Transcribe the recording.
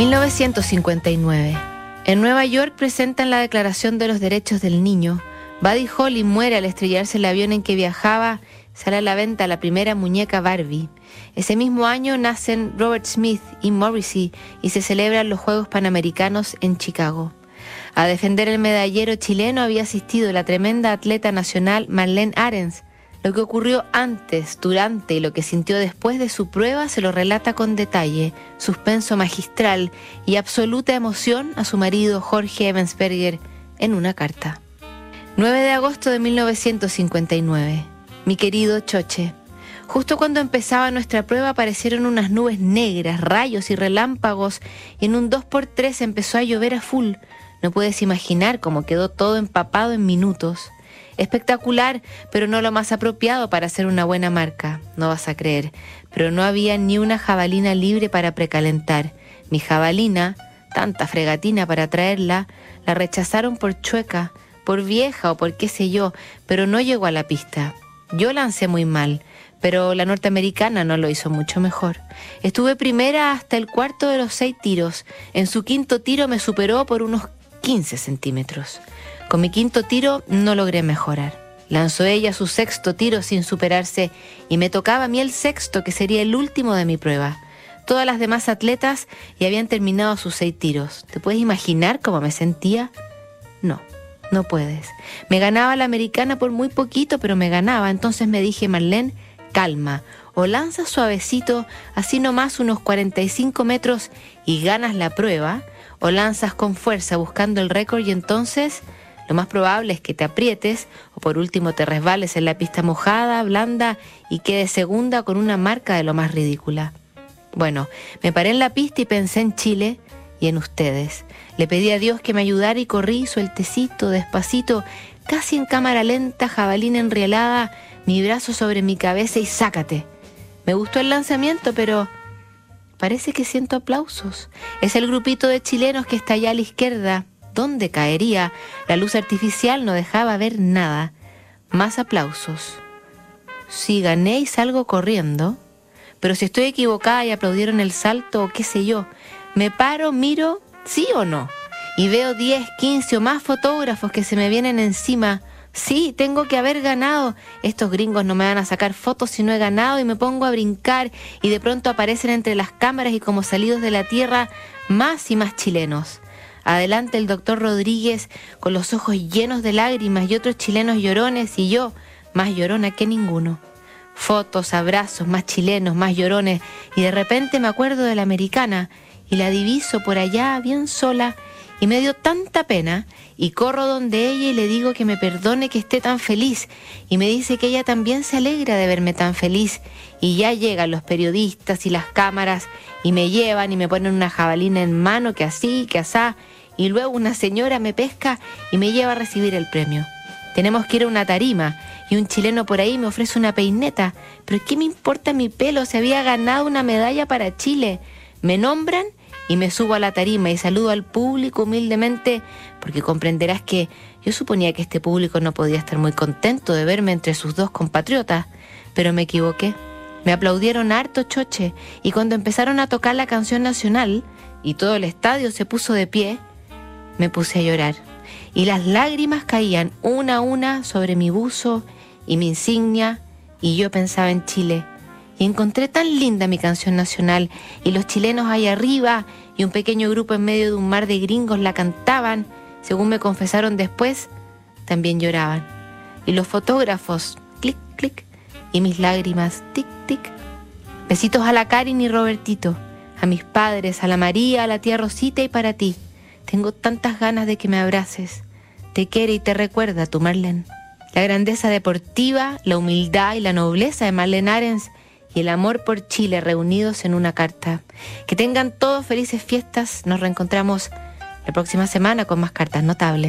1959. En Nueva York presentan la Declaración de los Derechos del Niño. Buddy Holly muere al estrellarse el avión en que viajaba. Sale a la venta la primera muñeca Barbie. Ese mismo año nacen Robert Smith y Morrissey y se celebran los Juegos Panamericanos en Chicago. A defender el medallero chileno había asistido la tremenda atleta nacional Marlene Arens, lo que ocurrió antes, durante y lo que sintió después de su prueba se lo relata con detalle, suspenso magistral y absoluta emoción a su marido Jorge Evansberger en una carta. 9 de agosto de 1959. Mi querido Choche, justo cuando empezaba nuestra prueba aparecieron unas nubes negras, rayos y relámpagos y en un 2x3 empezó a llover a full. No puedes imaginar cómo quedó todo empapado en minutos. Espectacular, pero no lo más apropiado para hacer una buena marca, no vas a creer. Pero no había ni una jabalina libre para precalentar. Mi jabalina, tanta fregatina para traerla, la rechazaron por chueca, por vieja o por qué sé yo, pero no llegó a la pista. Yo lancé muy mal, pero la norteamericana no lo hizo mucho mejor. Estuve primera hasta el cuarto de los seis tiros. En su quinto tiro me superó por unos 15 centímetros. Con mi quinto tiro no logré mejorar. Lanzó ella su sexto tiro sin superarse y me tocaba a mí el sexto, que sería el último de mi prueba. Todas las demás atletas ya habían terminado sus seis tiros. ¿Te puedes imaginar cómo me sentía? No, no puedes. Me ganaba la americana por muy poquito, pero me ganaba. Entonces me dije, Marlene, calma. O lanzas suavecito, así nomás unos 45 metros y ganas la prueba, o lanzas con fuerza buscando el récord y entonces lo más probable es que te aprietes o por último te resbales en la pista mojada, blanda y quedes segunda con una marca de lo más ridícula. Bueno, me paré en la pista y pensé en Chile y en ustedes. Le pedí a Dios que me ayudara y corrí sueltecito, despacito, casi en cámara lenta, jabalina enrielada, mi brazo sobre mi cabeza y sácate. Me gustó el lanzamiento, pero parece que siento aplausos. Es el grupito de chilenos que está allá a la izquierda, dónde caería. La luz artificial no dejaba ver nada. Más aplausos. Si gané y salgo corriendo, pero si estoy equivocada y aplaudieron el salto o qué sé yo, me paro, miro, sí o no, y veo 10, 15 o más fotógrafos que se me vienen encima. Sí, tengo que haber ganado. Estos gringos no me van a sacar fotos si no he ganado y me pongo a brincar y de pronto aparecen entre las cámaras y como salidos de la tierra más y más chilenos. Adelante el doctor Rodríguez con los ojos llenos de lágrimas y otros chilenos llorones y yo más llorona que ninguno. Fotos, abrazos, más chilenos, más llorones y de repente me acuerdo de la americana y la diviso por allá bien sola y me dio tanta pena y corro donde ella y le digo que me perdone que esté tan feliz y me dice que ella también se alegra de verme tan feliz y ya llegan los periodistas y las cámaras y me llevan y me ponen una jabalina en mano que así, que asá y luego una señora me pesca y me lleva a recibir el premio. Tenemos que ir a una tarima y un chileno por ahí me ofrece una peineta, pero ¿qué me importa mi pelo? Se había ganado una medalla para Chile. Me nombran y me subo a la tarima y saludo al público humildemente porque comprenderás que yo suponía que este público no podía estar muy contento de verme entre sus dos compatriotas, pero me equivoqué. Me aplaudieron harto choche y cuando empezaron a tocar la canción nacional y todo el estadio se puso de pie, me puse a llorar y las lágrimas caían una a una sobre mi buzo y mi insignia y yo pensaba en Chile y encontré tan linda mi canción nacional y los chilenos ahí arriba y un pequeño grupo en medio de un mar de gringos la cantaban, según me confesaron después, también lloraban. Y los fotógrafos, clic, clic, y mis lágrimas, tic, tic. Besitos a la Karin y Robertito, a mis padres, a la María, a la tía Rosita y para ti. Tengo tantas ganas de que me abraces. Te quiere y te recuerda tu Marlene. La grandeza deportiva, la humildad y la nobleza de Marlene Arens y el amor por Chile reunidos en una carta. Que tengan todos felices fiestas. Nos reencontramos la próxima semana con más cartas notables.